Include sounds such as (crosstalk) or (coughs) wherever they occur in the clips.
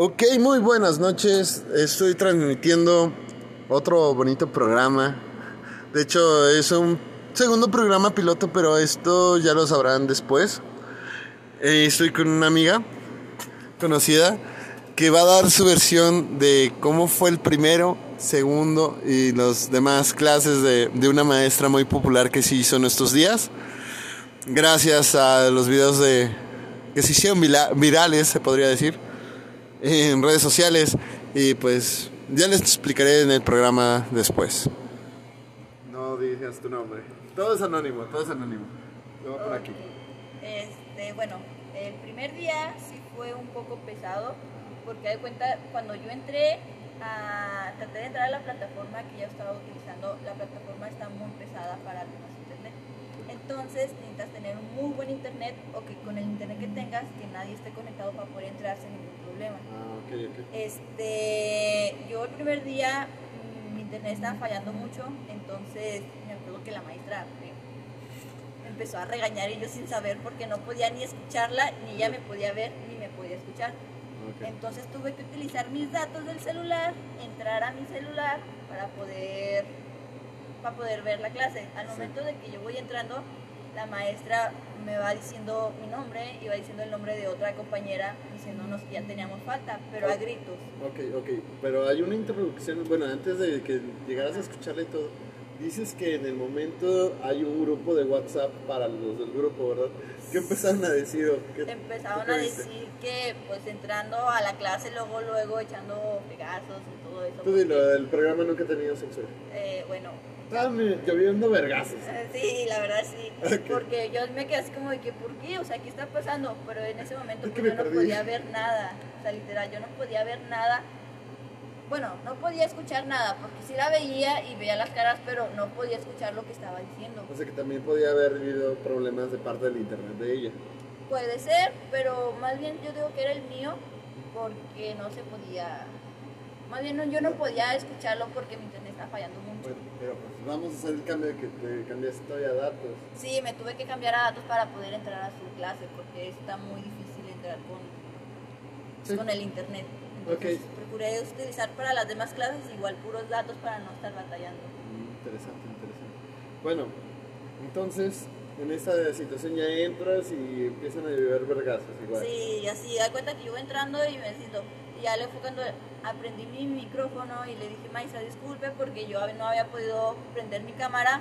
Ok, muy buenas noches. Estoy transmitiendo otro bonito programa. De hecho, es un segundo programa piloto, pero esto ya lo sabrán después. Eh, estoy con una amiga conocida que va a dar su versión de cómo fue el primero, segundo y las demás clases de, de una maestra muy popular que se hizo en estos días. Gracias a los videos de que se hicieron virales, se podría decir, en redes sociales. Y pues ya les explicaré en el programa después. No digas tu nombre. Todo es anónimo, todo es anónimo. Lo voy por aquí. Este, bueno, el primer día sí fue un poco pesado, porque de cuenta, cuando yo entré, a, traté de entrar a la plataforma que ya estaba utilizando, la plataforma está muy pesada para algunos internet. Entonces necesitas tener un muy buen internet o que con el internet que tengas, que nadie esté conectado para poder entrar sin ningún problema. Ah, ok, ok. Este, yo el primer día mm, mi internet estaba fallando mucho, entonces me acuerdo que la maestra me empezó a regañar y yo sin saber porque no podía ni escucharla, ni ella me podía ver, ni me podía escuchar. Entonces tuve que utilizar mis datos del celular, entrar a mi celular para poder, para poder ver la clase. Al Sí. momento de que yo voy entrando, la maestra me va diciendo mi nombre y va diciendo el nombre de otra compañera diciéndonos que ya teníamos falta, pero a gritos. Ok, ok, pero hay una introducción, bueno, antes de que llegaras a escucharla y todo, dices que en el momento hay un grupo de WhatsApp para los del grupo, ¿verdad? ¿Qué empezaron a decir? qué- Empezaron qué a decir que pues entrando a la clase luego luego echando pegazos y todo eso. Tú dilo, el programa nunca ha tenido censura. eh, bueno, Estaban lloviendo vergazos. Eh, Sí, la verdad sí. Porque yo me quedé así como de que, ¿por qué? O sea, ¿qué está pasando? Pero en ese momento Es que pues, yo no podía ver nada. O sea, literal, yo no podía ver nada. Bueno, no podía escuchar nada, porque sí la veía y veía las caras, pero no podía escuchar lo que estaba diciendo. O sea que también podía haber habido problemas de parte del internet de ella. Puede ser, pero más bien yo digo que era el mío, porque no se podía... Más bien no- yo no podía escucharlo porque mi internet estaba fallando mucho. Bueno, pero pues vamos a hacer el cambio de que te cambiaste todavía datos. Sí, me tuve que cambiar a datos para poder entrar a su clase porque está muy difícil entrar con, Sí. con el internet. Entonces, procuré utilizar para las demás clases igual puros datos para no estar batallando. Mm, Interesante, interesante. Bueno, entonces en esta situación ya entras y empiezan a llover vergazos igual. Sí, y así, da cuenta que yo voy entrando y me siento. Ya le fue cuando aprendí mi micrófono y le dije, maestra, disculpe porque yo no había podido prender mi cámara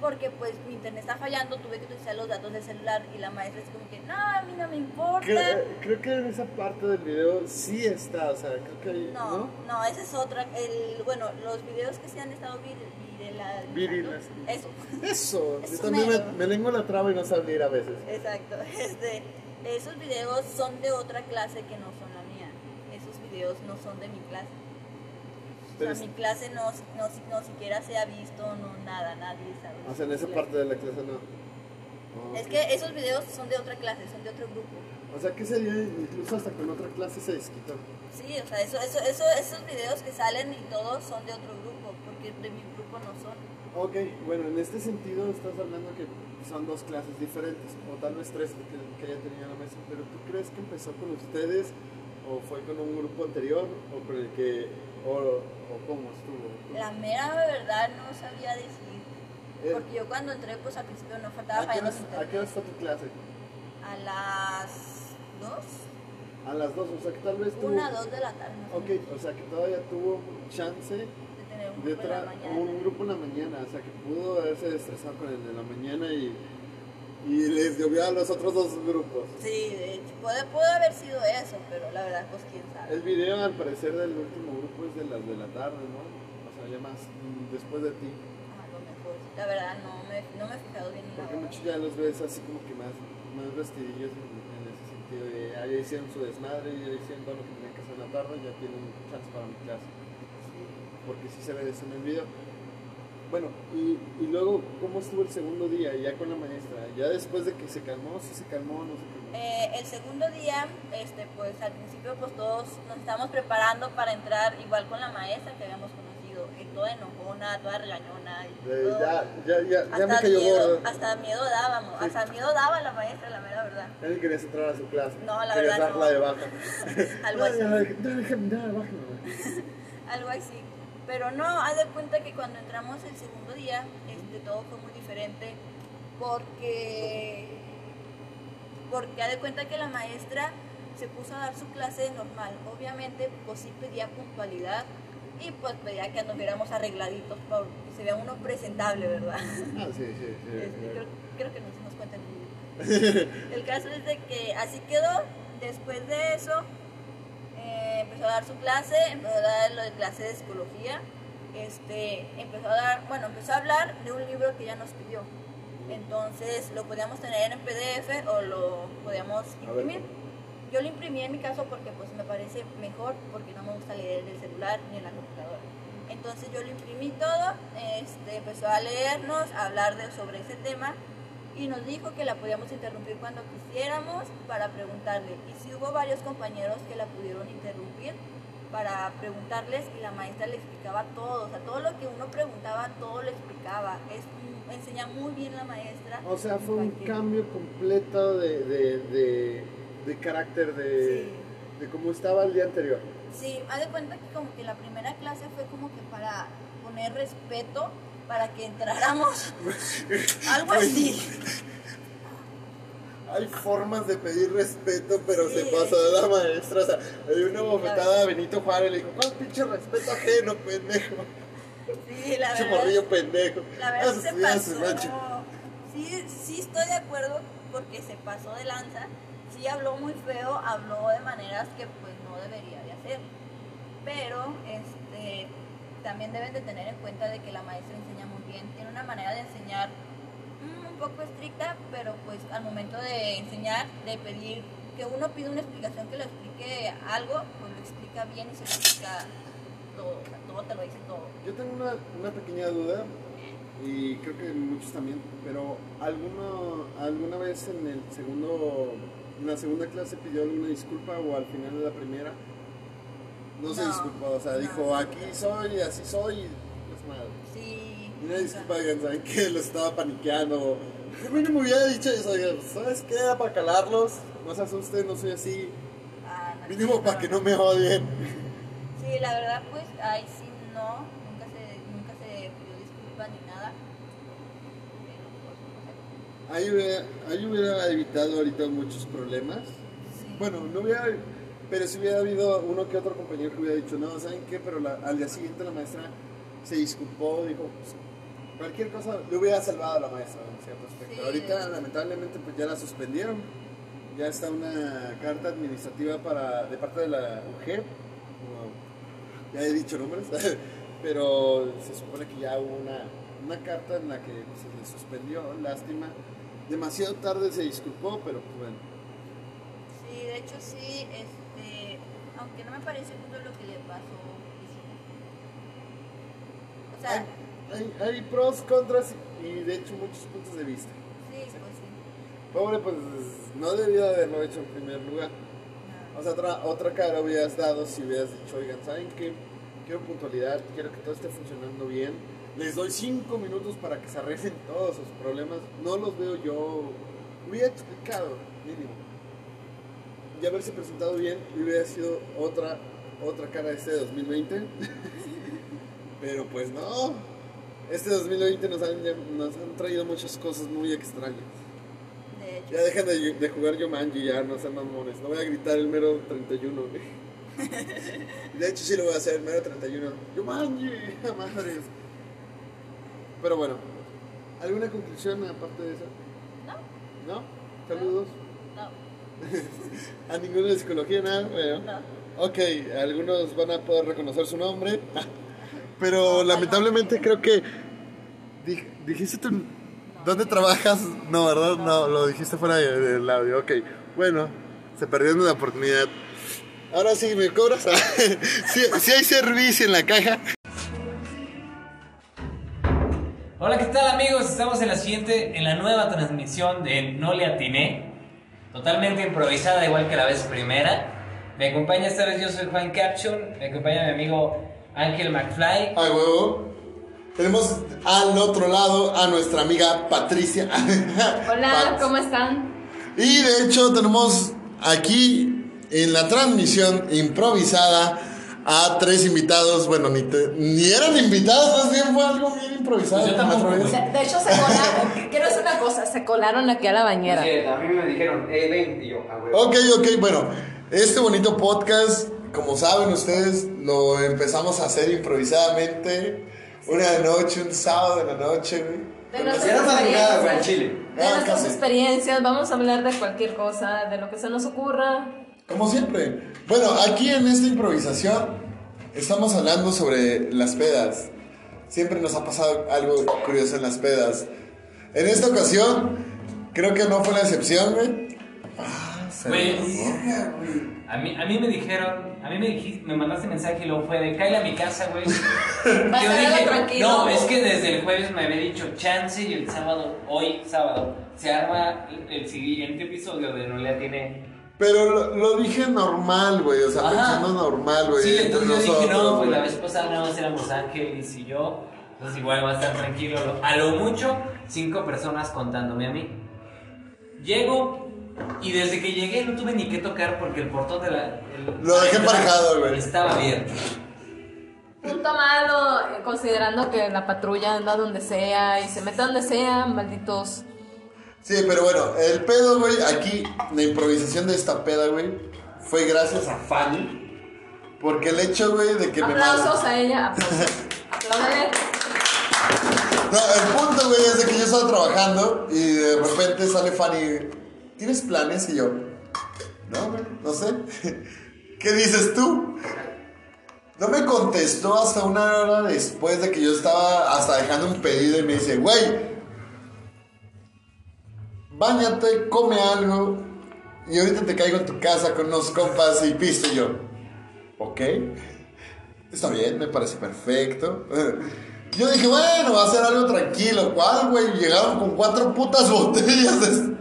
porque pues mi internet está fallando, tuve que utilizar los datos del celular y la maestra es como que, no, a mí no me importa. Creo, creo que en esa parte del video sí está, o sea, creo que hay, No, ¿no? no, esa es otra. El, bueno, los videos que se han estado vir, virela- Virilas. Eso, Eso, (laughs) yo también me, me lengua la traba y no salir a veces. exacto. (laughs) Este, esos videos son de otra clase que no son la mía. Esos videos no son de mi clase. O sea, mi clase no, no, no siquiera se ha visto, no nada, nadie sabe. o sea, en esa parte de la clase no. Oh, Es que esos videos son de otra clase, son de otro grupo. O sea, que sería incluso hasta con otra clase se desquitó. Sí, o sea, eso, eso, eso, esos videos que salen y todos son de otro grupo, porque de mi grupo no son. Ok, bueno, en este sentido estás hablando que son dos clases diferentes, o tal vez tres que, que haya tenido la maestra, pero ¿tú crees que empezó con ustedes, o fue con un grupo anterior, o con el que, o, o cómo estuvo? La mera verdad no sabía decir. Eh, Porque yo cuando entré, pues al principio no faltaba ¿A qué, su ¿A qué hora está tu clase? A las 2, A las dos, o sea que tal vez tuvo... 1, 2 de la tarde. más o Ok, o sea que todavía tuvo chance de tener un de grupo en la mañana. un grupo en la mañana, o sea que pudo haberse estresado con el de la mañana y, y les llovió a los otros dos grupos. Sí, de hecho, puede, puede haber sido eso, pero la verdad, pues quién sabe. El video al parecer del último grupo es de las de la tarde, ¿no? O sea, ya más mm, después de ti. A lo mejor. La verdad, no me, no me he fijado bien Porque muchos ya los ves así como que más, más vestidillos en, en ese sentido. De, ah, ya hicieron su desmadre, ya hicieron todo lo que tenían que hacer en la tarde, ya tienen chance para mi clase. Porque sí se ve eso en el video. Bueno, y, y luego, ¿cómo estuvo el segundo día ya con la maestra? Ya después de que se calmó, si se calmó, no se calmó. Eh, el segundo día, este, pues al principio pues todos nos estábamos preparando para entrar igual con la maestra que habíamos conocido. Toda enojona, toda regañona. Y Eh, todo. ya, ya, ya, ya me hasta, cayó miedo, hasta miedo dábamos, Sí. hasta miedo daba la maestra, la mera verdad. Ya ni querías entrar a su clase. No, la querías verdad no. darla de baja. Algo así. déjame, algo así. Pero no, haz de cuenta que cuando entramos el segundo día, este, todo fue muy diferente porque, porque haz de cuenta que la maestra se puso a dar su clase normal. Obviamente, pues sí pedía puntualidad y pues pedía que anduviéramos arregladitos para que se vea uno presentable, ¿verdad? Ah, sí, sí, sí. (laughs) Este, creo, creo que nos dimos cuenta. (laughs) El caso es de que así quedó. Después de eso, eh, empezó a dar su clase, empezó a dar lo de clase de psicología. Este, empezó a dar, bueno, empezó a hablar de un libro que ella nos pidió. Entonces lo podíamos tener en PDF o lo podíamos imprimir. Yo lo imprimí en mi caso porque pues me parece mejor porque no me gusta leer en el celular ni en la computadora. Entonces yo lo imprimí todo, este, empezó a leernos, a hablar de, sobre ese tema y nos dijo que la podíamos interrumpir cuando quisiéramos para preguntarle. Y si hubo varios compañeros que la pudieron interrumpir para preguntarles y la maestra le explicaba todo, o sea, todo lo que uno preguntaba, todo lo explicaba. Es, enseña muy bien la maestra. O sea, fue un Cualquier- cambio completo de, de, de, de carácter de, Sí. de cómo estaba el día anterior. Sí, haz de cuenta que como que la primera clase fue como que para poner respeto, para que entráramos, (laughs) algo así. Hay formas de pedir respeto, pero se pasó de la maestra. O sea, dio una Sí, bofetada a Benito Juárez y le dijo, ¿cuál pinche respeto ajeno, pendejo? Sí, la verdad. morrillo pendejo. La verdad Ah, se pasó. Sí, sí estoy de acuerdo porque se pasó de lanza. Sí habló muy feo, habló de maneras que pues no debería de hacer. Pero este también deben de tener en cuenta de que la maestra enseña muy bien. Tiene una manera de enseñar mm, un poco estricta, pero pues al momento de enseñar, de pedir que uno pide una explicación que lo explique algo, pues lo explica bien y se lo explica todo, o sea, todo te lo dice todo. Yo tengo una, una pequeña duda y creo que muchos también, pero ¿alguno, ¿alguna vez en el segundo, en la segunda clase pidió alguna disculpa o al final de la primera? No, se disculpó, o sea, no. dijo aquí soy, así soy, y es madre. Sí. Y una disculpa, digan, ¿saben qué? Los estaba paniqueando. A mí no me hubiera dicho eso, oigan, ¿sabes qué? Para calarlos, no se asusten, no soy así. Ah, no, Mínimo sí, para que no me odien. Sí, la verdad, pues ahí sí no, nunca se, nunca se pidió disculpa ni nada. Pero, pues, no Ahí hubiera, ahí hubiera evitado ahorita muchos problemas. Sí. Bueno, no hubiera, pero si hubiera habido uno que otro compañero que hubiera dicho, no, ¿saben qué? Pero la- al día siguiente la maestra se disculpó, dijo, pues, cualquier cosa le hubiera salvado a la maestra en cierto aspecto. Sí. Ahorita, lamentablemente, pues ya la suspendieron. Ya está una carta administrativa para, de parte de la mujer. ya he dicho nombres, (laughs) pero se supone que ya hubo una, una carta en la que se le suspendió, lástima. Demasiado tarde se disculpó, pero pues bueno. Sí, de hecho sí, este, aunque no me parece justo lo que le pasó. O sea, hay, hay, hay pros, contras y de hecho muchos puntos de vista. sí, pues sí. Pobre, pues no debía haberlo hecho en primer lugar. No. O sea, otra, otra cara hubieras dado si hubieras dicho, oigan, ¿saben qué? Quiero puntualidad, quiero que todo esté funcionando bien. Les doy cinco minutos para que se arreglen todos sus problemas. No los veo yo. Hubiera explicado, mínimo. Y haberse presentado bien hubiera sido otra, otra cara este 2020. (laughs) Pero pues no. Este 2020 nos han, nos han traído muchas cosas muy extrañas. De hecho, Ya dejen de, de jugar Yomanji, ya no sean mamones. No voy a gritar el mero 31. güey. (laughs) De hecho, sí lo voy a hacer, el mero 31. Yomanji, madres. Pero bueno, ¿alguna conclusión aparte de eso? no, ¿No? Saludos. no, (laughs) A ninguno de psicología, nada. Bueno. no. Ok, algunos van a poder reconocer su nombre. (laughs) Pero lamentablemente creo que. dij- dijiste tú. ¿Dónde trabajas? No, ¿verdad? No, lo dijiste fuera de- del audio. Ok, bueno, se perdió la oportunidad. Ahora sí, ¿me cobras? (laughs) sí, sí hay servicio en la caja. Hola, ¿qué tal amigos? Estamos en la siguiente, en la nueva transmisión de No le atiné, totalmente improvisada, igual que la vez primera. Me acompaña esta vez, yo soy Juan Caption, me acompaña mi amigo Ángel McFly. A huevo. Tenemos al otro lado a nuestra amiga Patricia. (laughs) Hola. ¿cómo están? Y de hecho tenemos aquí en la transmisión improvisada a tres invitados. Bueno, ni, te- ni eran invitados, más bien fue algo bien improvisado. Pues yo tampoco. De, hecho, se colaron. Quiero decir una cosa: se colaron aquí a la bañera. Sí, a mí me dijeron, eh, ven, yo, ah. Ok, ok, bueno, este bonito podcast, como saben ustedes, lo empezamos a hacer improvisadamente. Una noche, un sábado de la noche, güey. De nuestras experiencias, Chile. de Ah, nuestras experiencias, vamos a hablar de cualquier cosa, de lo que se nos ocurra. Como siempre. Bueno, aquí en esta improvisación estamos hablando sobre las pedas. Siempre nos ha pasado algo curioso en las pedas. En esta ocasión, creo que no fue la excepción, güey. Ah, se Güey. A mí, a mí me dijeron, a mí me dijiste, me mandaste mensaje y luego fue de cállate a mi casa, güey. (laughs) Yo dije, tranquilo. no, es que desde el jueves me había dicho chance y el sábado, hoy sábado, se arma el siguiente episodio de No le atiene. Pero lo, lo dije normal, güey. O sea, Ajá. pensando normal, güey. Sí, entonces yo dije, no, pues la vez pasada nada más éramos Ángeles y yo. Entonces igual va a estar tranquilo. Lo- A lo mucho, cinco personas contándome a mí. Llego y desde que llegué no tuve ni que tocar porque el portón de la... el- Lo dejé aparcado, güey. Estaba abierto. Punto malo, eh, considerando que la patrulla anda donde sea y se mete donde sea, malditos. Sí, pero bueno, el pedo, güey, aquí, la improvisación de esta peda, güey, fue gracias a Fanny. Porque el hecho, güey, de que me Aplausos a ella, aplausos. Apláudale. No, el punto, güey, es de que yo estaba trabajando y de repente sale Fanny. ¿Tienes planes? Y yo, no, güey, no sé. (laughs) ¿Qué dices tú? No me contestó hasta una hora después de que yo estaba hasta dejando un pedido y me dice, güey, bañate, come algo y ahorita te caigo en tu casa con unos compas y pisto yo. Ok, está bien, me parece perfecto. Yo dije, bueno, va a ser algo tranquilo. ¿Cuál, güey? Llegaron con cuatro putas botellas de,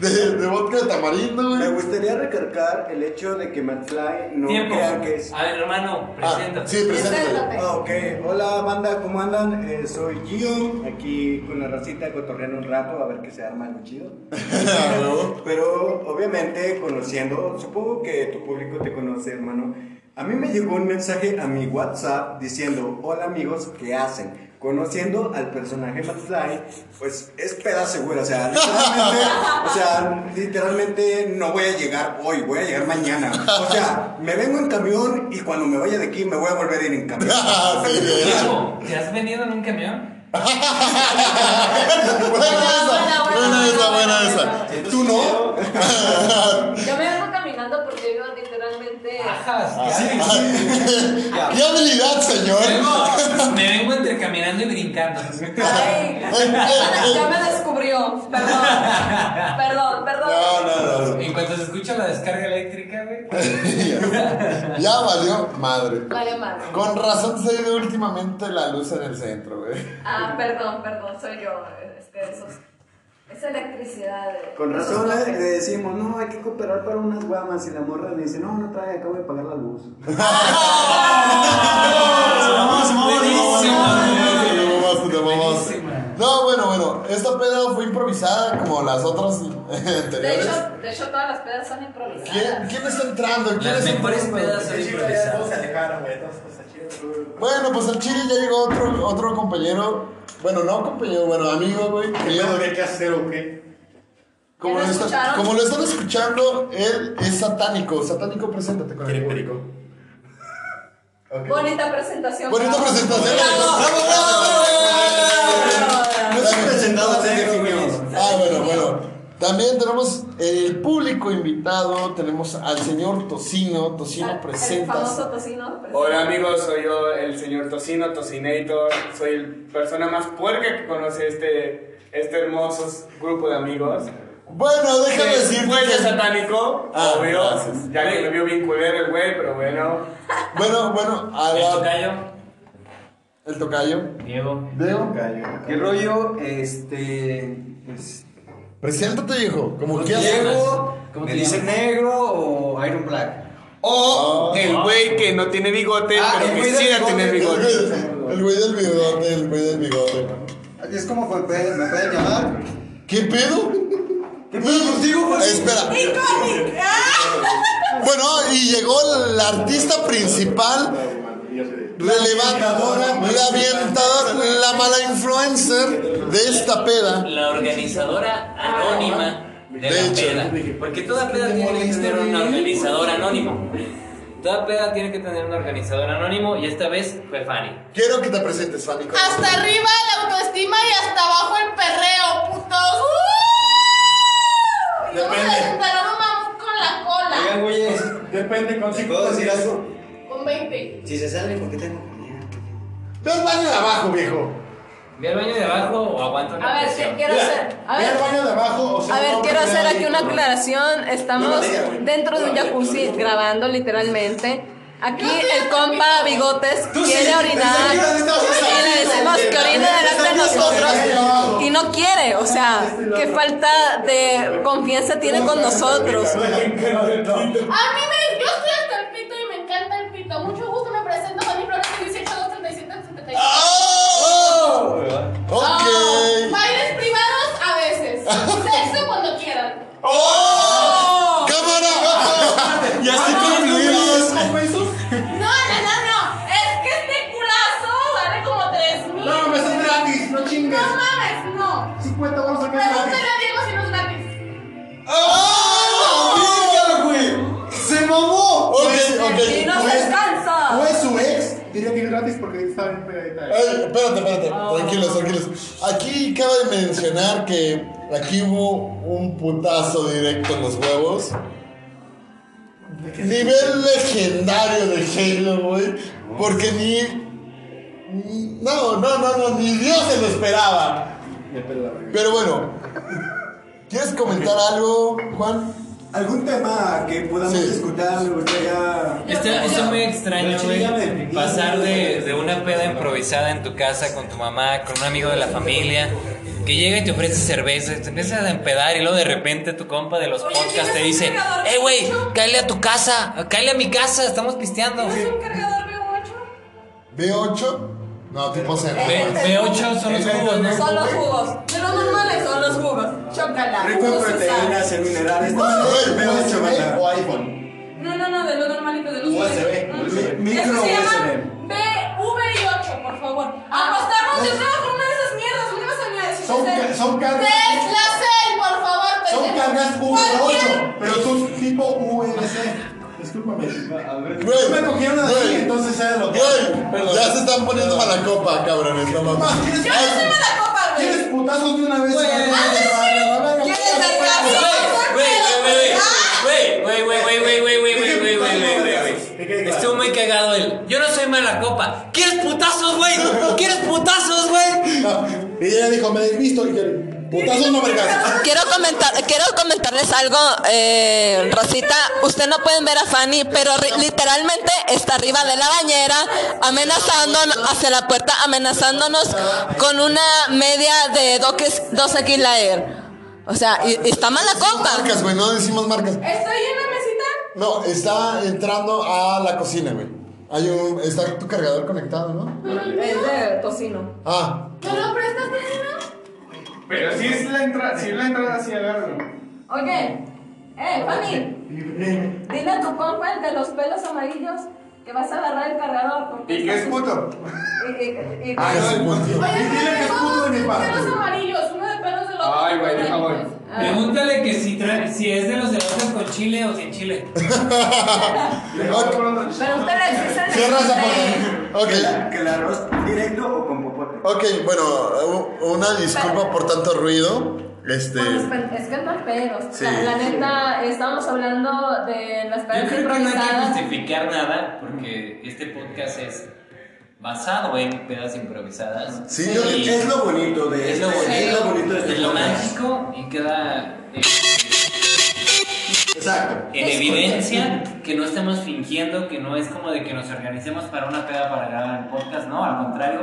de, de vodka de tamarindo, Me güey. gustaría recargar el hecho de que McFly no Tiempo. crea que es. A ver, hermano, Ah, preséntate. sí, preséntate. Ah, ok, hola banda, ¿cómo andan? Eh, soy Gio, aquí con la racita cotorreando un rato a ver qué se arma algo chido. (laughs) Pero obviamente conociendo, supongo que tu público te conoce, hermano. A mí me llegó un mensaje a mi WhatsApp diciendo, hola amigos, ¿qué hacen? Conociendo al personaje McFly, pues es peda segura, o sea, literalmente, o sea, literalmente no voy a llegar hoy, voy a llegar mañana. O sea, me vengo en camión y cuando me vaya de aquí me voy a volver a ir en camión. (laughs) Ah. ¿Te has venido en un camión? (laughs) Buena esa, buena esa, buena esa. ¿Tú no? (laughs) Yo me porque yo literalmente. Ajas, Ah, (laughs) ¿Qué habilidad, señor? Vengo- (laughs) me vengo entre caminando y brincando. (laughs) Ay, ya me- ya me descubrió. Perdón. Perdón, perdón. No, no, no. En cuanto se escucha la descarga eléctrica, güey. ya, ya valió madre. Vale, madre. Con razón se ha ido últimamente la luz en el centro, güey. Ah, perdón, perdón, soy yo. Es que esos. Esa electricidad. de- Con razón le, le decimos, no, hay que cooperar para unas guamas. Y la morra le dice, no, no trae, acabo de pagar la luz. (laughs) No, bueno, bueno, esta peda fue improvisada como las otras De anteriores. hecho, de hecho, todas las pedas son improvisadas. ¿Quién, quién está entrando? ¿Quién Las mejores pedas son improvisadas. Bueno, pues al Chile ya llegó otro, otro compañero. Bueno, no compañero, bueno, amigo, güey. que yo- que hacer o qué? como, ¿Ya lo está- como lo están escuchando, él es satánico. Satánico, preséntate con el público. Ok. Bonita presentación. Bonita bravo. presentación. Bravo. ¡Bravo, bravo, bravo! También tenemos el público invitado. Tenemos al señor Tocino. Tocino, Ah, El famoso tocino. presenta. Hola amigos, soy yo el señor Tocino, Tocinator. Soy la persona más puerca que conoce este, este hermoso grupo de amigos. Bueno, déjame decirte Fue que. satánico, Ah, obvio. gracias. Ya que me vio bien culero el güey, pero bueno. Bueno, bueno, a El la- tocayo, El tocayo. Diego. Deo. ¿Qué rollo? Este. Pues, Preséntate, viejo. Como quieras. Diego, ¿Cómo ¿me te dicen negro o Iron Black? O el güey que no tiene bigote, Ah, el pero que güey quisiera bigote. tener El bigote. güey, el güey del bigote, el güey del bigote. Así es como me pueden, me pueden llamar. ¿Qué pedo? ¿Qué pedo contigo, Juan? Espera. Bueno, y llegó la artista principal, relevantadora, la avientadora, la mala influencer de esta peda. La organizadora anónima de, De la hecho. peda. Porque toda peda tiene que tener un organizador anónimo. Toda peda tiene que tener un organizador anónimo y esta vez fue Fanny. Quiero que te presentes, Fanny. Hasta arriba la autoestima y hasta abajo el perreo, putos. ¡Uh! Vamos a Depende. mamut con la cola. Oigan, güeyes, Depende, con ¿puedo decir algo? Con 20. Si se salen, ¿por qué tengo comida? Ve al baño de abajo, viejo. ¿Ve al baño de abajo o aguanta una A ver? ¿qué quiero hacer? A Ve al ver. baño de abajo. O sea, A ver, no, quiero no, hacer no, aquí una aclaración. Estamos diga, güey. dentro de un jacuzzi grabando literalmente. Aquí el compa Bigotes quiere orinar y le decimos que orine delante de nosotros y no quiere. O sea, qué falta de confianza tiene con nosotros. A mí me, yo estoy hasta el pito pito. Mucho gusto, me presento Fanny Flores 18 237 77. ¡Oh! Ok. Ah, bailes privados a veces. (laughs) Sexo cuando quieran. ¡Cámara! Ya estoy concluidos. No, no, no, no. Es que este culazo vale como 3 mil. No, me es gratis, no chingues. No mames, no. 50 vamos a Pregúntale a Diego si no es gratis. ¡Oh! Mamó! Ok, ok. Y no se su ex. Diría que es gratis porque estaba bien pegadita. Ay, espérate, espérate, tranquilos, tranquilos. Aquí cabe de mencionar que aquí hubo un putazo directo en los huevos. Nivel legendario de Halo, güey. Porque ni. No, no, no, no, ni Dios se lo esperaba. Pero bueno, ¿quieres comentar algo, Juan? ¿Algún tema que podamos Sí. Me gustaría. Está, está muy extraño, güey, pasar de, de una peda improvisada en tu casa con tu mamá, con un amigo de la familia, que llega y te ofrece cerveza, y te empiezas a empedar y luego de repente tu compa de los Oye, podcasts te ¿tienes un dice, hey, güey, cállale a tu casa, cállale a mi casa, estamos pisteando. ¿Tienes un cargador B8? ¿B8? No, tipo cero. B, B8 son los jugos, ¿no? Son los jugos. De los normales son los jugos. Chócala. Rico en proteínas, en minerales. Güey, B8, banda. o iPhone. No, no, no, de los normalitos, de los USB. USB. Micro USB. B, V y 8, por favor. Apostamos nuevo con una de esas mierdas. ¿Qué vas a? Son ca- son cargas- Tesla Cell, por favor. Son cargas Cualquier- V8, pero son tipo USB-C. Discúlpame. Güey, Yo me cogí una de güey, ahí, entonces era lo que. Güey, ya se están poniendo mala copa, cabrones, no mames. ¿quieres, Yo no soy mala copa, güey. ¿Quieres putazos de una vez? Güey, ¿Quieres? Güey, güey, güey, güey, güey, güey, güey, güey, güey, güey, güey, güey, güey. Estuvo muy cagado él. Yo no soy mala copa. ¿Quieres putazos, güey? ¿Quieres putazos, güey? Y ella dijo, me desvisto y que putazos no vergas. Quiero comentar, quiero comentarles algo, eh, Rosita. Usted no pueden ver a Fanny, pero literalmente está arriba de la bañera, amenazándonos hacia la puerta, amenazándonos con una media de 12 kilos Air. O sea, y, y está mala copa. Marcas, güey, no decimos marcas. Estoy en la mesita. No, está entrando a la cocina, güey. Hay un. Está tu cargador conectado, ¿no? Es de tocino. Ah, ¿No lo prestas, tocino? Pero si es la entrada, si es la entrada, así agárralo. Oye, eh, Fanny. Dile a tu compa el de los pelos amarillos que vas a agarrar el cargador. porque ¿Y qué es puto? Y- y- y- Ah, no, el puto. Oye, Dile que es puto de mi parte. pelos amarillos, uno de pelos del otro. Ay, güey, deja voy. Ah. Pregúntale que si, trae- si es de los elotes con chile o sin chile. (laughs) Pregúntale si es el cierra esa de- parte. Ok. ¿Que el arroz directo o con? Ok, bueno, una disculpa por tanto ruido. Este. Pen- Es que no hay pedos. Sí. La, la neta, estábamos hablando de las Yo pedas creo que no hay que improvisadas. justificar nada porque este podcast es basado en pedas improvisadas. Sí, yo- Y Es lo bonito de es lo este- bonito, es lo bonito de este es lo mágico y queda eh, Exacto. en evidencia que no estamos fingiendo, que no es como de que nos organicemos para una peda para grabar el podcast, no, al contrario.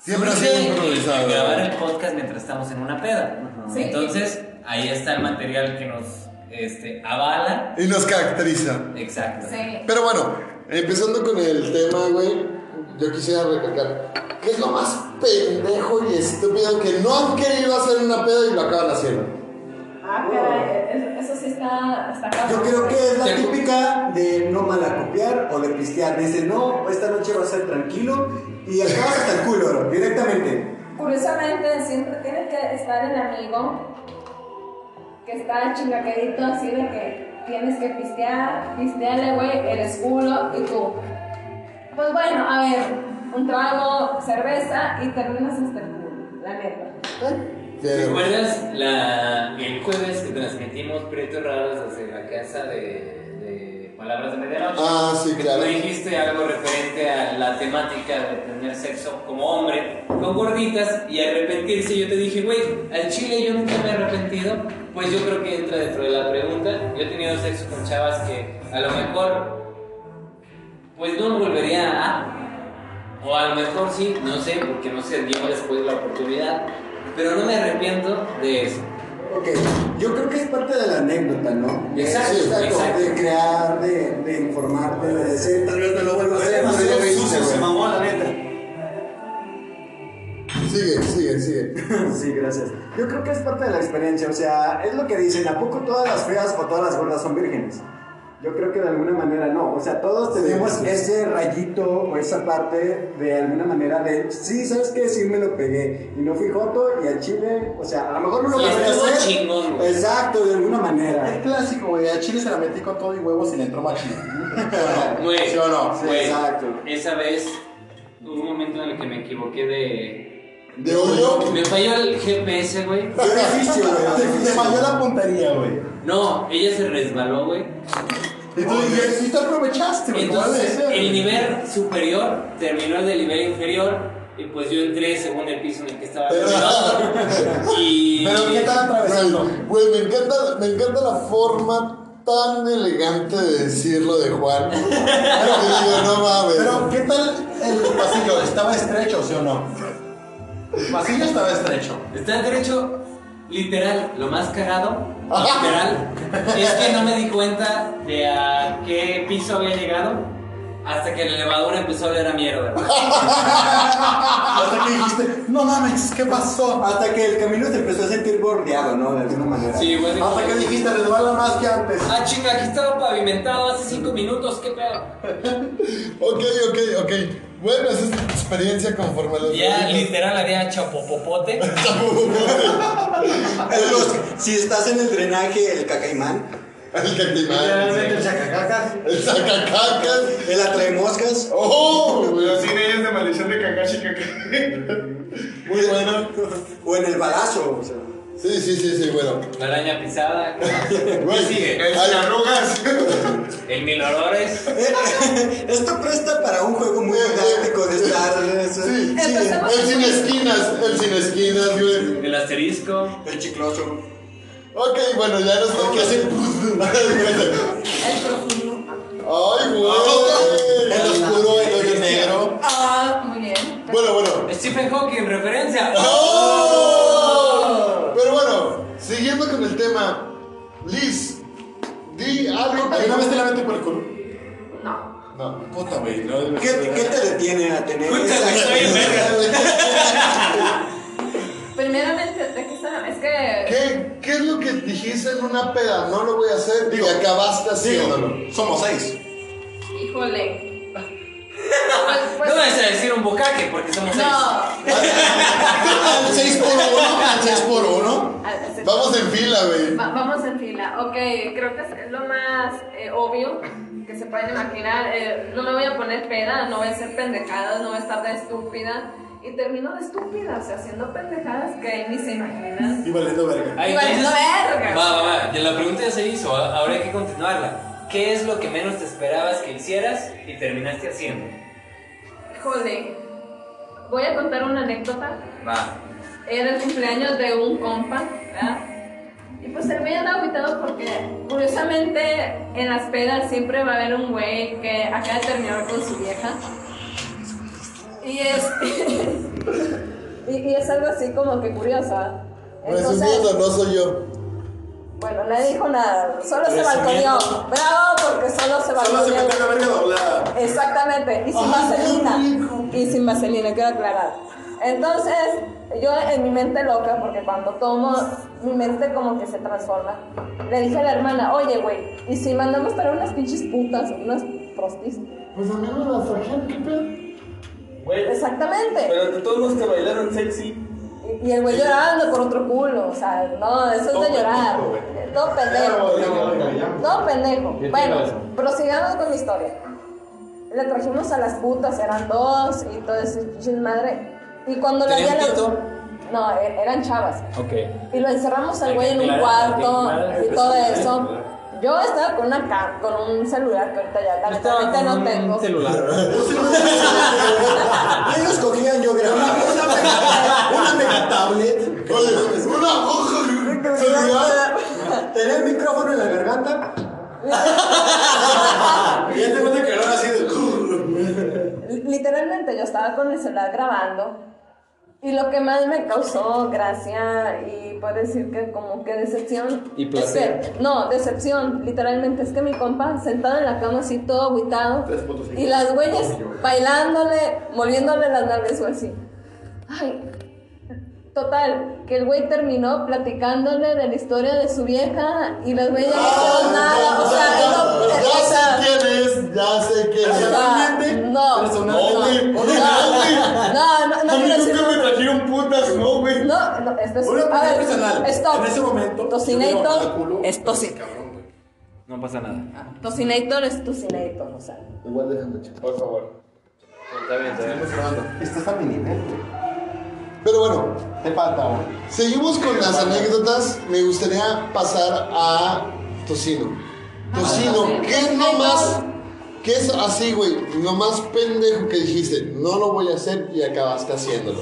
Siempre ha surge sido improvisado. Grabar el podcast mientras estamos en una peda. Sí. Entonces, ahí está el material que nos este, avala. Y nos caracteriza. Exacto. Sí. Pero bueno, empezando con el tema, güey, yo quisiera recalcar, ¿qué es lo más pendejo y estúpido que no han querido hacer una peda y lo acaban haciendo? Ah, caray, eso, sí está, está cabrón. Yo creo que es la típica de no malacopiar o de pistear. Dices, no, esta noche va a ser tranquilo y acabas hasta el culo, directamente. Curiosamente, siempre tiene que estar el amigo que está chingaquerito así de que tienes que pistear, pistearle, güey, eres culo y tú. Pues bueno, a ver, un trago, cerveza y terminas hasta el culo, la neta. ¿Te acuerdas la, el jueves que transmitimos Prietos Raros desde la casa de Palabras de Medianoche? Ah, sí, Que claro. Tú dijiste algo referente a la temática de tener sexo como hombre con gorditas y arrepentirse. Yo te dije, güey, al chile yo nunca me he arrepentido. Pues yo creo que entra dentro de la pregunta. Yo he tenido sexo con chavas que a lo mejor, pues no volvería a. O a lo mejor sí, no sé, porque no se dio después la oportunidad. Pero no me arrepiento de eso. Ok, yo creo que es parte de anécdota, ¿no? Exacto, Es exacto. De crear, de, de informarte, de decir, tal vez no lo vuelvo a hacer. Pero yo hice, se mamó, la neta. Sigue, sigue, sigue. (laughs) Sí, gracias. Yo creo que es parte de la experiencia, o sea, es lo que dicen, ¿a poco todas las feas o todas las gordas son vírgenes? Yo creo que de alguna manera no, o sea, todos tenemos sí, sí. ese rayito o esa parte de alguna manera de, sí, ¿sabes qué? Sí me lo pegué y no fui joto y al chile, o sea, a lo mejor no lo Sí, volvería a hacer. chingón, güey. Exacto, de alguna manera. El clásico, güey. A Chile se la metí con todo y huevos y le entró machín. (laughs) Güey, ¿Sí o no? Sí, güey, exacto. esa vez hubo un momento en el que me equivoqué de. ¿De hoyo? Me falló el GPS, güey. Qué difícil, güey. (laughs) Te falló la puntería, güey. No, ella se resbaló, güey. Y tú, y, te aprovechaste, güey. ¿cómo debe Entonces, el nivel superior terminó el del nivel inferior. Y pues yo entré según el piso en el que estaba terminando. (laughs) Y. Pero ¿qué tal atravesando? Güey, me encanta, me encanta la forma tan elegante de decirlo de Juan. (laughs) Que digo, no mames. Pero, ¿qué tal el pasillo? ¿Estaba estrecho, sí o no? El pasillo estaba estrecho. Está derecho, literal, lo más cagado, literal, (laughs) es que no me di cuenta de a qué piso había llegado hasta que el elevador empezó a oler a mierda. (laughs) Hasta que dijiste, no mames, ¿qué pasó? Hasta que el camino se empezó a sentir bordeado, ¿no? De alguna manera. Sí, así Hasta que dijiste, resbala más que antes. Ah, chinga, aquí estaba pavimentado hace cinco minutos, qué pedo. (laughs) Ok, ok, ok. Bueno, esa es tu experiencia conforme a los Ya, literal, había chapopopote. (laughs) Si estás en el drenaje, el cacaimán, El Literalmente el cactimán. chacacacas. El sacacacas. el atraemoscas. ¡Oh! Los cines de maldición de Kakashi Kakashi. Muy bueno. O en el balazo, o sea. Sí, sí, sí, sí, bueno. La araña pisada. ¿qué más? (laughs) Güey, ¿Qué sigue? El sin arrugas. El mil olores. (laughs) Esto presta para un juego muy didáctico de estar. Sí, sí. El sin esquinas, el sin esquinas, güey. El asterisco. El chicloso. Ok, bueno, ya nos toca (laughs) hacer. El profundo. Ay, güey. El oscuro, el hoyo negro. Ah, muy bien. Bueno, bueno. Stephen Hawking, referencia. ¡Oh! Siguiendo con el tema, Liz, di algo que ¿Alguna vez te la por el culo? No. No. Puta, güey. No, ¿Qué, qué te detiene a tener güey, estoy en experiencia? Primeramente, ¿de qué está? Es que. ¿Qué, ¿Qué es lo que dijiste en una peda? No lo voy a hacer y acabaste haciéndolo. Somos seis. Híjole. Pues, pues, No vas a decir un bucaque porque somos seis. no. (laughs) Al 6 por 1, al 6 por 1. Ah, Vamos en fila, güey. Va- vamos en fila. Ok, creo que es lo más eh, obvio que se pueden imaginar. Eh, no me voy a poner peda, no voy a ser pendejada, no voy a estar de estúpida. Y termino de estúpida, o sea, haciendo pendejadas que ni se imaginan. Y valiendo verga. Ahí Y valiendo entonces- verga. Va, va, va. Ya la pregunta ya se hizo. Ahora hay que continuarla. ¿Qué es lo que menos te esperabas que hicieras y terminaste haciendo? Híjole. Voy a contar una anécdota. Va. Era el cumpleaños de un compa, ¿verdad? Y pues el güey andaba agüitado porque, curiosamente, en las pedas siempre va a haber un güey que acaba de terminar con su vieja. Y es. (laughs) y, y es algo así como que curioso. ¿ah? Resumiendo, no soy yo. Bueno, nadie dijo nada, solo se balconeó. Bravo, porque solo se Solo se balconeó. metió la verga doblada. Exactamente, y sin vaselina. Y sin vaselina, quiero aclarar. Entonces, yo en mi mente loca, porque cuando tomo, mi mente como que se transforma. Le dije a la hermana, oye, güey, ¿y si mandamos para unas pinches putas, unas prostis? Pues a mí no la trajeron, ¿qué pedo? Güey, Exactamente. pero de todos los que bailaron sexy. Y, el güey llorando por otro culo, o sea, no, eso es de llorar. Todo pendejo. Todo pendejo. Bueno, prosigamos con mi historia. Le trajimos a las putas, eran dos y todo ese pinche madre. Y cuando la vi a ¿Tenían la-? No, e- eran chavas. Ok. Y lo encerramos al güey en un cuarto y todo eso. Yo estaba con una cam, con un celular que ahorita ya lamentablemente no tengo. celular. (laughs) Ellos cogían, yo grababa. Una (laughs) mega tablet. Oye, una hoja celular. (laughs) Tenía el micrófono en la garganta. Y él te cuenta que era así de. Literalmente yo estaba con el celular grabando y lo que más me causó gracia y puedo decir que como que decepción Y es placer. que, no, decepción, literalmente es que mi compa sentado en la cama así todo aguitado y las güeyes bailándole, moviéndole las nalgas o así. Ay, Total, que el güey terminó platicándole de la historia de su vieja y las güeyes no hicieron nada, o sea, no- Ya sé quién es, ya sé quién es. no, No, no, güey, no, no, güey. no, no, no A mí quiero decir- nunca me trajeron putas, no, güey. No, no, esto es. Una a ver, personal. Stop. En ese momento. Tocinator es toci- cabrón, güey. No pasa nada. Tocinator es Tocinator, o sea. Igual déjame checar. Por favor. Está bien, está bien. Estás a mi nivel, güey. Pero bueno, Te falta, güey. seguimos con las anécdotas. Me gustaría pasar a Tocino. Tocino, ¿qué es lo más? ¿Qué es así, güey? Lo más pendejo que dijiste, no lo voy a hacer y acabaste haciéndolo.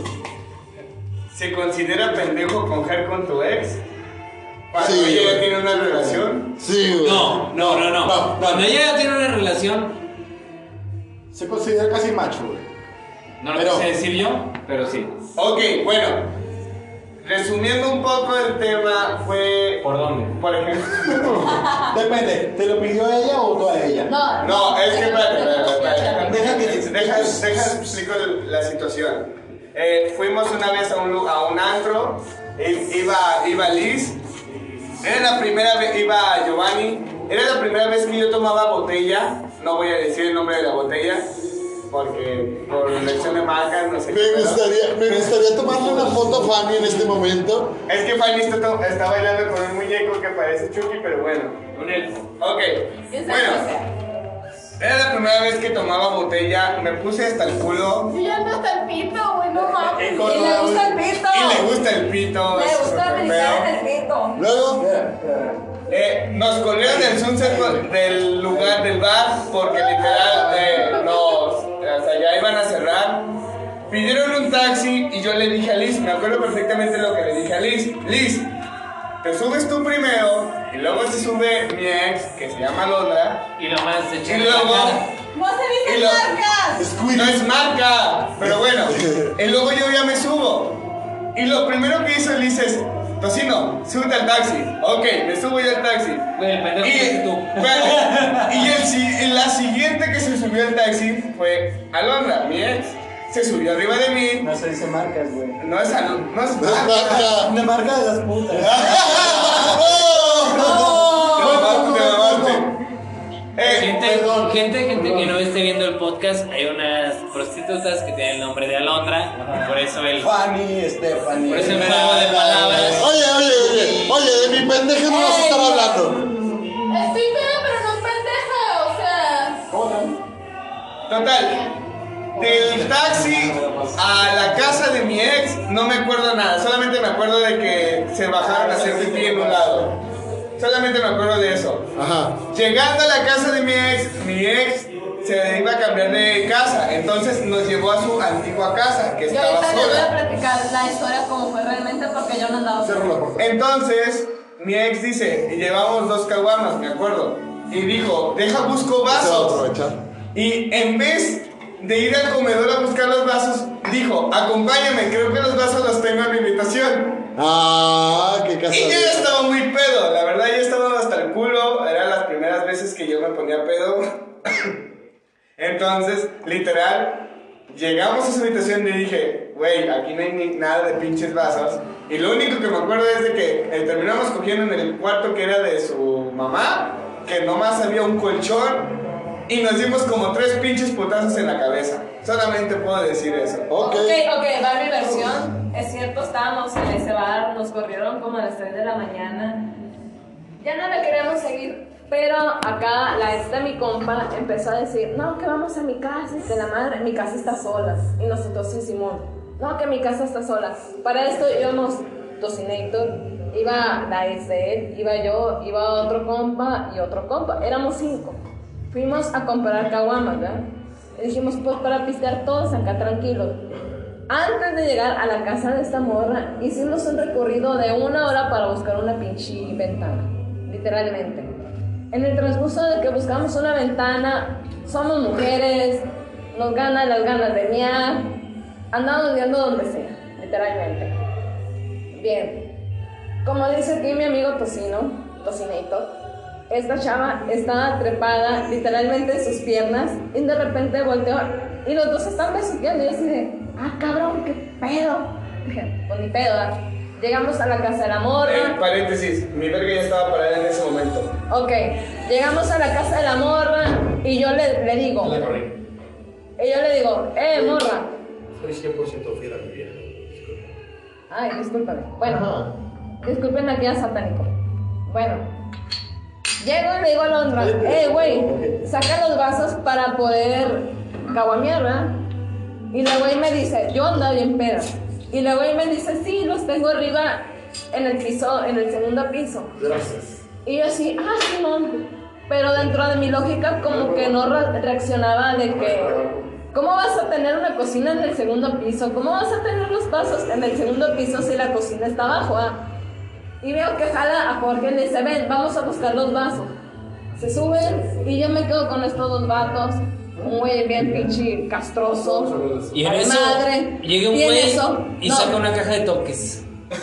¿Se considera pendejo coger con tu ex? Cuando Sí, ella ya tiene una relación. Sí, güey. No, no, no, no. No, Cuando ella ya tiene una relación, Se considera casi macho, güey. No lo Pero- quise decir yo, pero sí. Ok, bueno. Resumiendo un poco el tema, fue. ¿Por dónde? Por ejemplo. (laughs) Depende, ¿te lo pidió ella o tú a ella? No, No, es que espérate, espérate. Deja que te Deja, deja, explico la situación. Eh, fuimos una vez a un, a un antro, iba, iba Liz, era la primera vez, iba Giovanni, era la primera vez que yo tomaba botella, no voy a decir el nombre de la botella, porque por elección de marcas, no sé qué Me pedo. gustaría, me gustaría tomarle una foto a Fanny en este momento. Es que Fanny está, to- está bailando con un muñeco que parece Chucky, pero bueno. Un elfo. Ok, ¿Quién sabe bueno, qué era la primera vez que tomaba botella, me puse hasta el culo. Yo ya no está el pito, güey, no mames. Y le gusta el pito. Y le gusta el pito. Le es gusta brincar el pito. Luego, Eh, nos corrieron del sunset del lugar del bar porque literal eh, nos, ya iban a cerrar. Pidieron un taxi y yo le dije a Liz, me acuerdo perfectamente lo que le dije a Liz. Liz, te subes tú primero y luego se sube mi ex que se llama Londra. Y nomás se Y echan luego... No se Y dicen lo- marcas. No es marca, pero bueno. Y luego yo ya me subo. Y lo primero que hizo Liz es, Tocino, súbete al taxi. Ok, me subo ya al taxi. Güey, el pendejo Y, tú. (laughs) y el si- y la siguiente que se subió al taxi fue Alondra, mi ex. Se subió arriba de mí. No se dice marcas, güey. No es Alondra, no es no marca. Una marca de las putas. (laughs) Mamaste. Eh, Gente, gente, gente que no esté viendo el podcast, hay unas prostitutas que tienen el nombre de Alondra, por eso el, Fanny, Stephanie. por eso el juego de palabras. Oye, oye, oye, oye, de mi pendejo no vas a estar hablando. Estoy peda, pero no pendeja, o sea. Total. Del taxi a la casa de mi ex no me acuerdo nada. Solamente me acuerdo de que se bajaron a hacer pipí en un lado. Solamente me acuerdo de eso. Ajá. Llegando a la casa de mi ex, mi ex se iba a cambiar de casa. Entonces nos llevó a su antigua casa, que Yo estaba ahorita les voy a sola. platicar la historia como fue realmente porque yo no andaba. Cierro la puerta. Entonces, mi ex dice, y llevamos dos caguamas, me acuerdo. Y dijo, deja busco Se va a vasos. Y en vez de ir al comedor a buscar los vasos, dijo, acompáñame, creo que los vasos los tengo en mi habitación. Ah, qué Y yo casualidad. ya estaba muy pedo, la verdad ya estaba hasta el culo, eran las primeras veces que yo me ponía pedo. (coughs) Entonces, literal, llegamos a su habitación y dije, güey, aquí no hay ni nada de pinches vasos. Y lo único que me acuerdo es de que eh, terminamos cogiendo en el cuarto que era de su mamá, que nomás había un colchón. Y nos dimos como tres pinches putazos en la cabeza. Solamente puedo decir eso. Ok. Ok, ok, va mi versión. Es cierto, estábamos en ese bar, nos corrieron como a las 3 de la mañana. Ya no le queríamos seguir, pero acá la esta mi compa empezó a decir, no, que vamos a mi casa, que la madre, mi casa está sola. Y nosotros sí, Simón, no, que mi casa está sola. Para esto íbamos Tocinator, iba la ex de él, iba yo, iba otro compa y otro compa. Éramos cinco. Fuimos a comprar caguamas, ¿verdad? Y dijimos, pues para pistear todos acá tranquilos. Antes de llegar a la casa de esta morra, hicimos un recorrido de una hora para buscar una pinche ventana, literalmente. En el transcurso de que buscamos una ventana, somos mujeres, nos ganan las ganas de miar, andamos viendo donde sea, literalmente. Bien, como dice aquí mi amigo Tocino, Tocinator, esta chava estaba trepada literalmente en sus piernas y de repente volteó y los dos están besuqueando y yo así de, ah cabrón, qué pedo. Dije, pues ni pedo, ¿verdad? Llegamos a la casa de la Eh, morra. paréntesis, mi verga ya estaba parada en ese momento. Ok, llegamos a la casa de la morra y yo le, le digo, La y yo le digo, eh morra, Soy 100% fiel a mi vieja. Ay, discúlpame. Bueno, disculpen aquí a satánico. Bueno, llego y le digo a Londra, eh, güey, saca los vasos para poder caguamear, ¿verdad? Y la güey me dice, yo ando bien peda. Y la güey me dice, sí, los tengo arriba en el piso, en el segundo piso. Gracias. Y yo así, ah, Simón. Pero dentro de mi lógica como que no re- reaccionaba de que... ¿Cómo vas a tener una cocina en el segundo piso? ¿Cómo vas a tener los vasos en el segundo piso si la cocina está abajo? ah? Y veo que jala a Jorge y le dice, ven, vamos a buscar los vasos. Se suben y yo me quedo con estos dos vatos. Un güey bien pinche castroso. Y en eso madre. llega un Y güey eso- y no. saca una caja de toques. (laughs)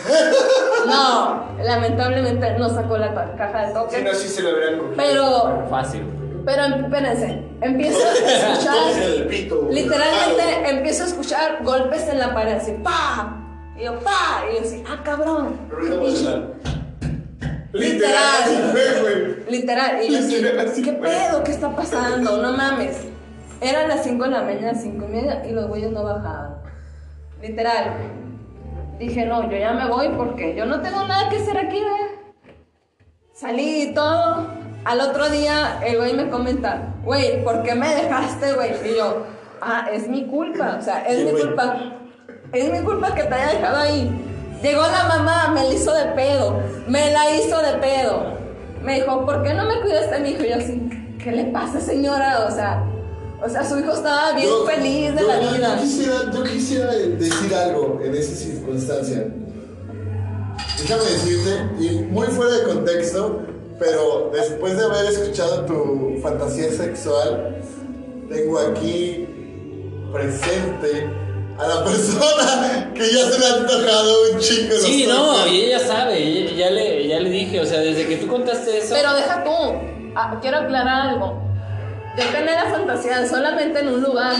No, lamentablemente no sacó la ca- caja de toque. Si no, sí se lo hubieran cogido. Pero Fácil. Pero espérense, empiezo a (laughs) escuchar, literalmente empiezo a escuchar golpes en la pared, así, ¡pa! Y yo, ¡pa! Y yo así, ¡ah, cabrón! Literal. Literal, y yo así, ¿qué pedo? ¿Qué está pasando? No mames. Eran las 5 de la mañana, 5 y media, y los güeyes no bajaban. Literal. Dije, no, yo ya me voy porque yo no tengo nada que hacer aquí, ¿ve? Salí y todo. Al otro día el güey me comenta, güey, ¿por qué me dejaste, güey? Y yo, ah, es mi culpa, o sea, es mi culpa. Es mi culpa que te haya dejado ahí. Llegó la mamá, me la hizo de pedo, me la hizo de pedo. Me dijo, ¿por qué no me cuidaste a mi hijo? Y yo así, ¿qué le pasa, señora? O sea, o sea, su hijo estaba bien Yo- feliz de yo- la vida. Yo quisiera, yo quisiera decir algo en esa circunstancia. Déjame decirte, y muy fuera de contexto, pero después de haber escuchado tu fantasía sexual, tengo aquí presente a la persona que ya se le ha antojado un chingo los Sí, no, y ella sabe, y ya le, ya le dije, o sea, desde que tú contaste eso. Pero deja tú, ah, quiero aclarar algo. Yo tenía la fantasía solamente en un lugar,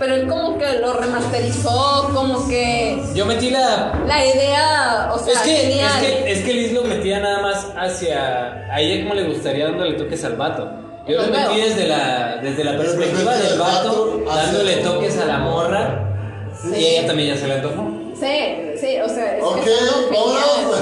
pero él como que lo remasterizó, como que Yo metí la. la idea, o sea, Es que, es genial. que, es que Liz lo metía nada más hacia. A ella como le gustaría dándole toques al vato. Yo lo Los metí desde la, desde la perspectiva el del vato, dándole toques a la morra. Sí. Y ella también ya se le antojó. Sí, sí, o sea, es Ok, vámonos.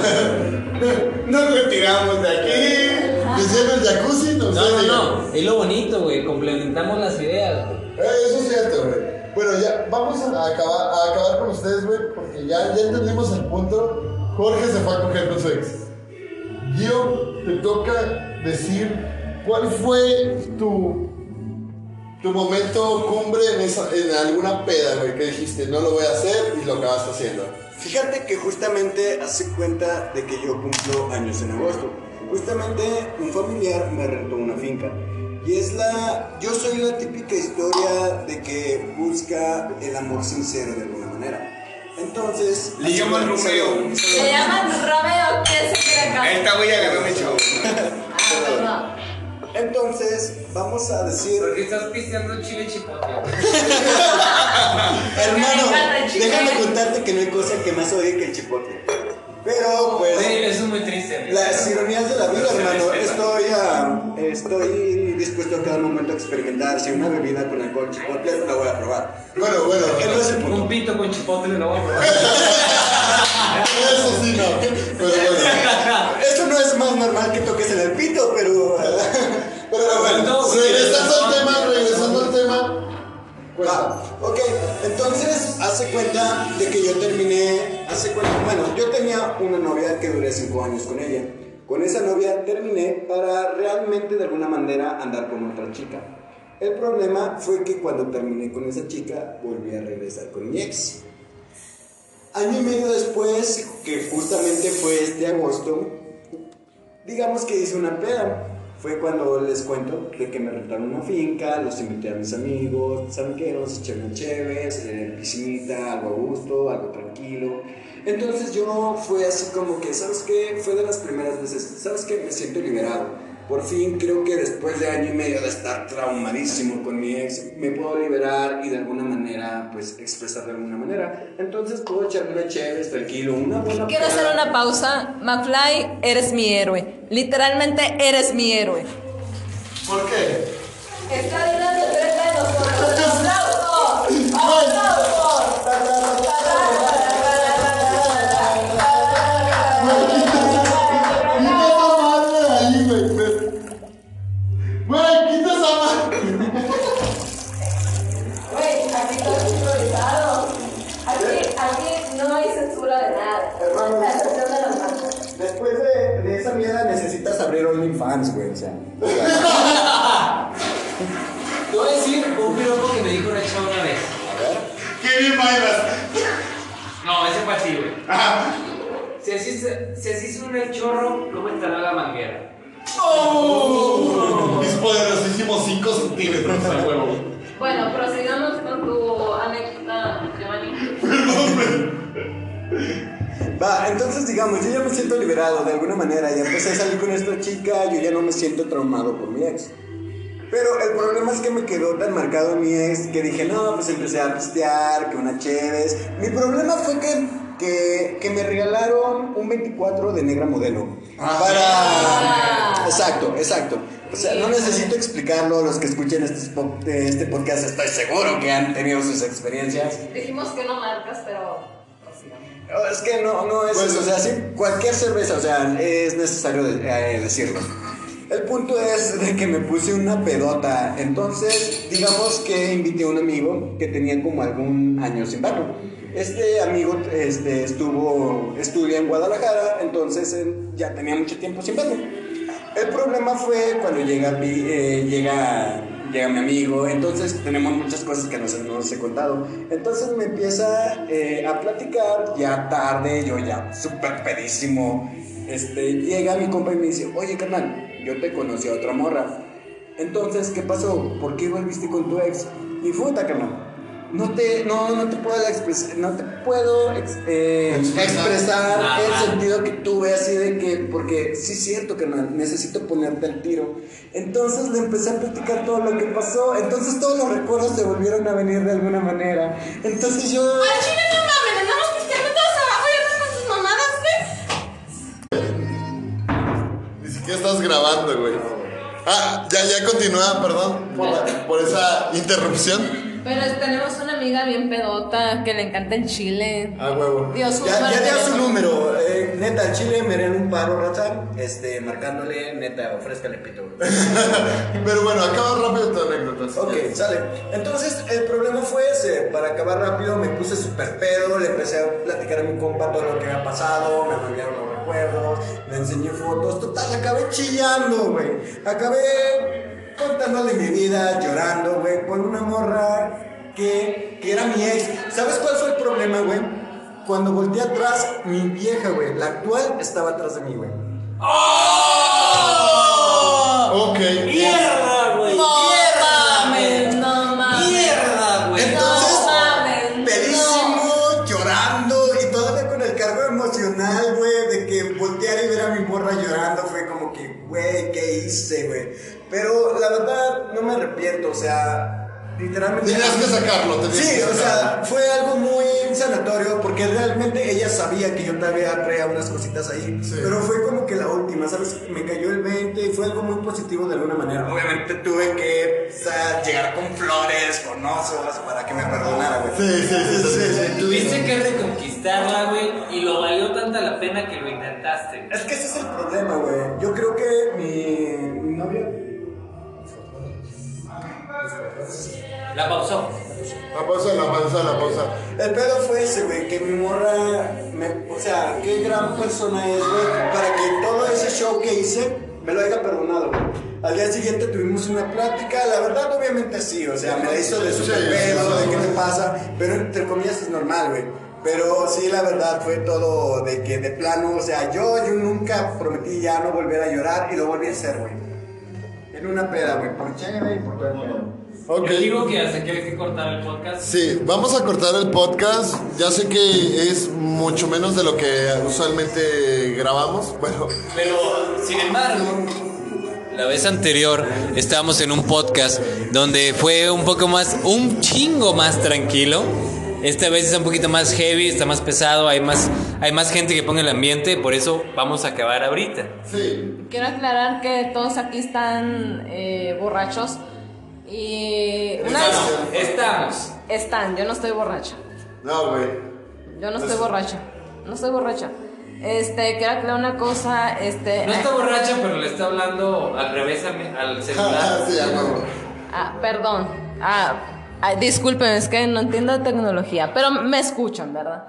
(laughs) Nos retiramos de aquí. En el jacuzzi, no, No, no, no. Es lo bonito, güey. Complementamos las ideas, güey. Eh, Eso es cierto, güey. Bueno, ya vamos a acabar, a acabar con ustedes, güey, porque ya, ya entendimos el punto. Jorge se fue a coger con su ex. Gio, te toca decir cuál fue tu, tu momento cumbre en, esa, en alguna peda, güey, que dijiste, no lo voy a hacer y lo acabaste haciendo. Fíjate que justamente hace cuenta de que yo cumplo años en agosto. Justamente un familiar me rentó una finca. Y es la. Yo soy la típica historia de que busca el amor sincero de alguna manera. Entonces, Le llaman Romeo. salud. llaman Romeo, ¿quién se cree acá? Esta güey agarró mi chavo. Ah, perdón. Entonces, vamos a decir, Porque estás pisteando chile chipotle. (laughs) hermano, déjame contarte que no hay cosa que más odie que el chipotle. Pero, pues, Sí, eso es muy triste. amigo. las ironías de la vida, hermano. Estoy, ah, estoy dispuesto a cada momento a experimentar. Si una bebida con alcohol chipotle, la voy a probar. Bueno, bueno. Ese no es el punto. Un pito con chipotle lo voy a probar. (laughs) Eso sí no. Pero bueno. (laughs) Eso no es más normal que toques en el pito, pero. Pero bueno. No, güey. Regresando al tema, regresando al tema. Va, ok, entonces hace cuenta de que yo terminé, hace cuenta, bueno, yo tenía una novia que duré 5 años con ella. Con esa novia terminé para realmente de alguna manera andar con otra chica. El problema fue que cuando terminé con esa chica volví a regresar con mi ex. Año y medio después, que justamente fue este agosto, digamos que hice una peda. Fue cuando les cuento de que me rentaron una finca, los invité a mis amigos, ¿saben qué? Vamos a echar una chéves, eh, piscinita, algo a gusto, algo tranquilo. Entonces yo fue así como que, ¿sabes qué? Fue de las primeras veces, ¿sabes qué? Me siento liberado. Por fin creo que después de año y medio de estar traumadísimo con mi ex, me puedo liberar y de alguna manera, pues, expresar de alguna manera. Entonces puedo echarme una chéves, tranquilo, una buena Quiero hacer una pausa. McFly, eres mi héroe. Literalmente eres mi héroe. ¿Por qué? Está hablando frente de nosotros. ¡Aplausos! Liberado de alguna manera, ya empecé a salir con esta chica, yo ya no me siento traumado por mi ex. Pero el problema es que me quedó tan marcado mi ex que dije, no, pues empecé a pistear, que una chéves. Mi problema fue que, que, que me regalaron un 24 de negra modelo. para... Exacto, exacto. O sea, no necesito explicarlo, los que escuchen este, este podcast estoy seguro que han tenido sus experiencias. Dijimos que no marcas, pero. Es que no, no es eso, o sea, sí, cualquier cerveza, o sea, es necesario de- eh, decirlo. El punto es de que me puse una pedota, entonces digamos que invité a un amigo que tenía como algún año sin verlo. Este amigo este, estuvo, estudia en Guadalajara, entonces eh, ya tenía mucho tiempo sin verlo. El problema fue cuando llega, eh, llega, llega mi amigo, entonces tenemos muchas cosas que nos he contado. Entonces me empieza eh, a platicar, ya tarde, yo ya súper pedísimo. Este, llega mi compa y me dice, oye carnal, yo te conocí a otra morra. Entonces, ¿qué pasó? ¿Por qué volviste con tu ex? Y puta, carnal. No te, no, no te puedo, expres- no te puedo ex- eh, Expresar. expresar Nada. el sentido que tuve así de que, porque sí es cierto que necesito ponerte al tiro. Entonces le empecé a platicar todo lo que pasó. Entonces todos los recuerdos se volvieron a venir de alguna manera. Entonces yo... ¡Al chile no mames! ¡Andamos pisteando todos abajo y con sus mamadas, güey! Ni siquiera estás grabando, güey. Ah, ya, ya continúa, perdón por, la- por esa interrupción. Pero tenemos una amiga bien pedota que le encanta el chile. A huevo. Dio su ya, número ya dio su número. Eh, neta, al chile me un paro, raza. Este, marcándole, neta, ofrézcale pito. (laughs) Pero bueno, acaba rápido tu anécdota. Ok, sale. Entonces, el problema fue ese. Para acabar rápido, me puse súper pedo. Le empecé a platicar a mi compa todo lo que había pasado. Me volvieron los recuerdos. Le enseñé fotos. Total, acabé chillando, güey. Acabé contándole mi vida, llorando, güey, con una morra que, que era mi ex. ¿Sabes cuál fue el problema, güey? Cuando volteé atrás, mi vieja, güey, la actual, estaba atrás de mí, güey. ¡Oh! Ok. ¡Mierda, güey! ¡No mames! ¡No mames! ¡Mierda, güey! Entonces, no pedísimo, llorando y todavía con el cargo emocional, güey, de que voltear y ver a mi morra llorando fue como que, güey, ¿qué hice, güey? Pero la verdad, no me arrepiento, o sea, literalmente. Tenías que sacarlo, tenías Sí, que o sea, sacarlo. fue algo muy sanatorio porque realmente ella sabía que yo todavía traía unas cositas ahí. Pero fue como que la última, ¿sabes? Me cayó el 20 y fue algo muy positivo de alguna manera. Obviamente tuve que o sea, llegar con flores, con osos, para que me perdonara, güey. Sí, sí, sí, sí, sí. Tuviste que reconquistarla, güey, y lo valió tanta la pena que lo intentaste. Es que ese es el problema, güey. Yo creo que mi, mi novia. La pausó. La pausa, la pausa, la pausa. El pedo fue ese, güey, que mi morra, me- o sea, qué gran persona es, güey, para que todo ese show que hice me lo haya perdonado, güey. Al día siguiente tuvimos una plática, la verdad, obviamente sí, o sea, me la hizo de super Sí, pedo, sí, de qué te pasa, pero entre comillas es normal, güey. Pero sí, la verdad, fue todo de que de plano, o sea, yo, yo nunca prometí ya no volver a llorar y lo volví a hacer, güey. En una peda, güey, por chévere y por todo el pedo. Ok. Yo digo que hasta que hay que cortar el podcast. Sí, vamos a cortar el podcast. Ya sé que es mucho menos de lo que usualmente grabamos. Bueno, Pero, sin embargo, la vez anterior estábamos en un podcast donde fue un poco más, un chingo más tranquilo. Esta vez está un poquito más heavy, está más pesado, hay más, hay más gente que pone el ambiente, por eso vamos a acabar ahorita. sí. Quiero aclarar que todos aquí están eh, borrachos. Y una vez Estamos. están, yo no estoy borracha. No, güey. Yo no estoy borracha. No estoy borracha. Este, quiero aclarar una cosa, este. No está borracha, pero le está hablando al revés al (laughs) celular. sí. Ah, perdón. Ah, ah, disculpen, es que no entiendo tecnología, pero me escuchan, ¿verdad?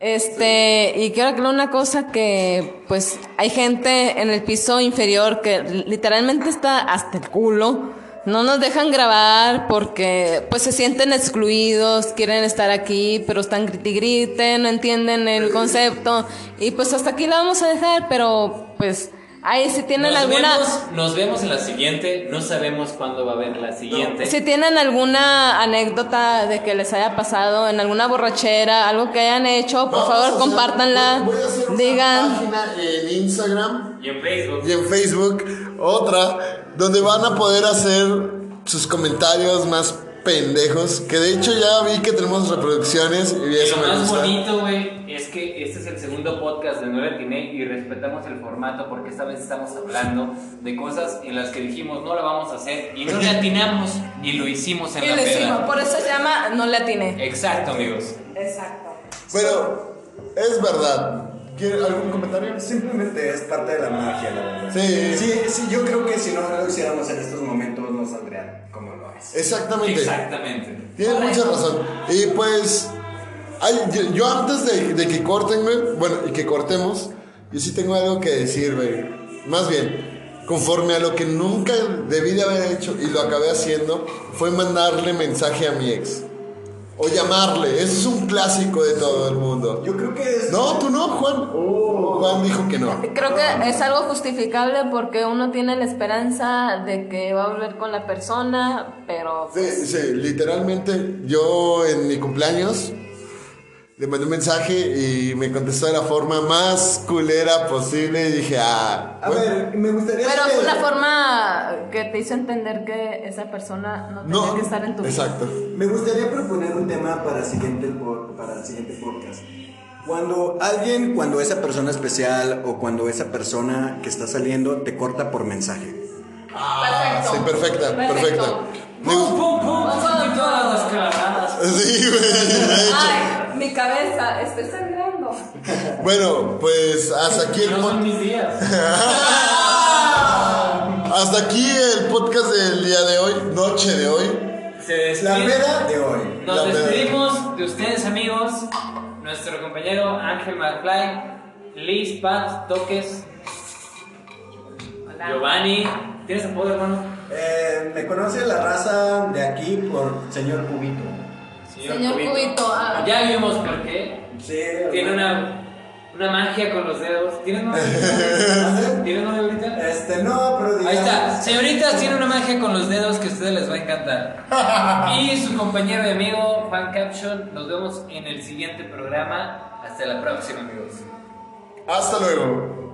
Este, y quiero aclarar una cosa que, pues, hay gente en el piso inferior que literalmente está hasta el culo. No nos dejan grabar porque, pues, se sienten excluidos, quieren estar aquí, pero están grite y grite, no entienden el concepto. Y pues hasta aquí la vamos a dejar, pero, pues, ahí si tienen Nos alguna... vemos, nos vemos en la siguiente. No sabemos cuándo va a haber la siguiente. Si tienen alguna anécdota de que les haya pasado en alguna borrachera, algo que hayan hecho, por Vamos favor hacer- compártanla, voy a hacer una digan. página en Instagram Y en Facebook. y en Facebook otra donde van a poder hacer sus comentarios más pendejos. Que de hecho ya vi que tenemos reproducciones y eso lo me más gusta. bonito, güey, es que este es el segundo podcast de No le atiné y respetamos el formato porque esta vez estamos hablando de cosas en las que dijimos no la vamos a hacer y no le atinamos y lo hicimos en Y la peda. hicimos, por eso se llama No le atiné. Exacto, amigos. Exacto. Pero es verdad. ¿Quiere algún comentario? Simplemente es parte de la magia, la verdad. Sí. Sí, sí, yo creo que si no lo hiciéramos en estos momentos no saldría como lo es. Exactamente. Exactamente. Tienes mucha razón. Y pues, ay, yo, antes de, de que corten, bueno, y que cortemos, yo sí tengo algo que decir, güey. Más bien, conforme a lo que nunca debí de haber hecho y lo acabé haciendo, fue mandarle mensaje a mi ex. O llamarle. Eso es un clásico de todo el mundo. Yo creo que es. No, tú no, Juan. Juan dijo que no. Creo que es algo justificable porque uno tiene la esperanza de que va a volver con la persona, pero Sí, sí, literalmente yo en mi cumpleaños le mandé un mensaje y me contestó de la forma más culera posible y dije, ah, A bueno, ver, me gustaría Pero saber- fue una forma que te hizo entender que esa persona no tenía no, que estar en tu vida. exacto. Me gustaría proponer un tema para el siguiente, para el siguiente podcast. Cuando alguien, cuando esa persona especial o cuando esa persona que está saliendo te corta por mensaje. Ah, sí, perfecta, perfecta. Me ¡Pum, pum, pum! Sentí todas las calabadas. Sí, güey, de hecho. Ay, mi cabeza, estoy sangrando. Bueno, pues hasta aquí el No son pod- mis días. (laughs) hasta aquí el podcast del día de hoy, noche de hoy. Se La peda de hoy. Nos La peda. despedimos de ustedes, amigos. Nuestro compañero Ángel McFly, Liz, Pat, Toques, Giovanni. ¿Tienes apodo, hermano? Eh, me conoce la raza de aquí por señor Cubito. Señor Cubito, ah. Ya vimos por qué. Sí, Tiene una, una magia con los dedos. ¿Tienes novia? (laughs) ¿Tienes novia ahorita? Este, no, pero Ahí digamos- está. Señoritas, tiene una magia con los dedos que a ustedes les va a encantar. (laughs) Y su compañero y amigo, Fan Caption. Nos vemos en el siguiente programa. Hasta la próxima, amigos. Hasta luego.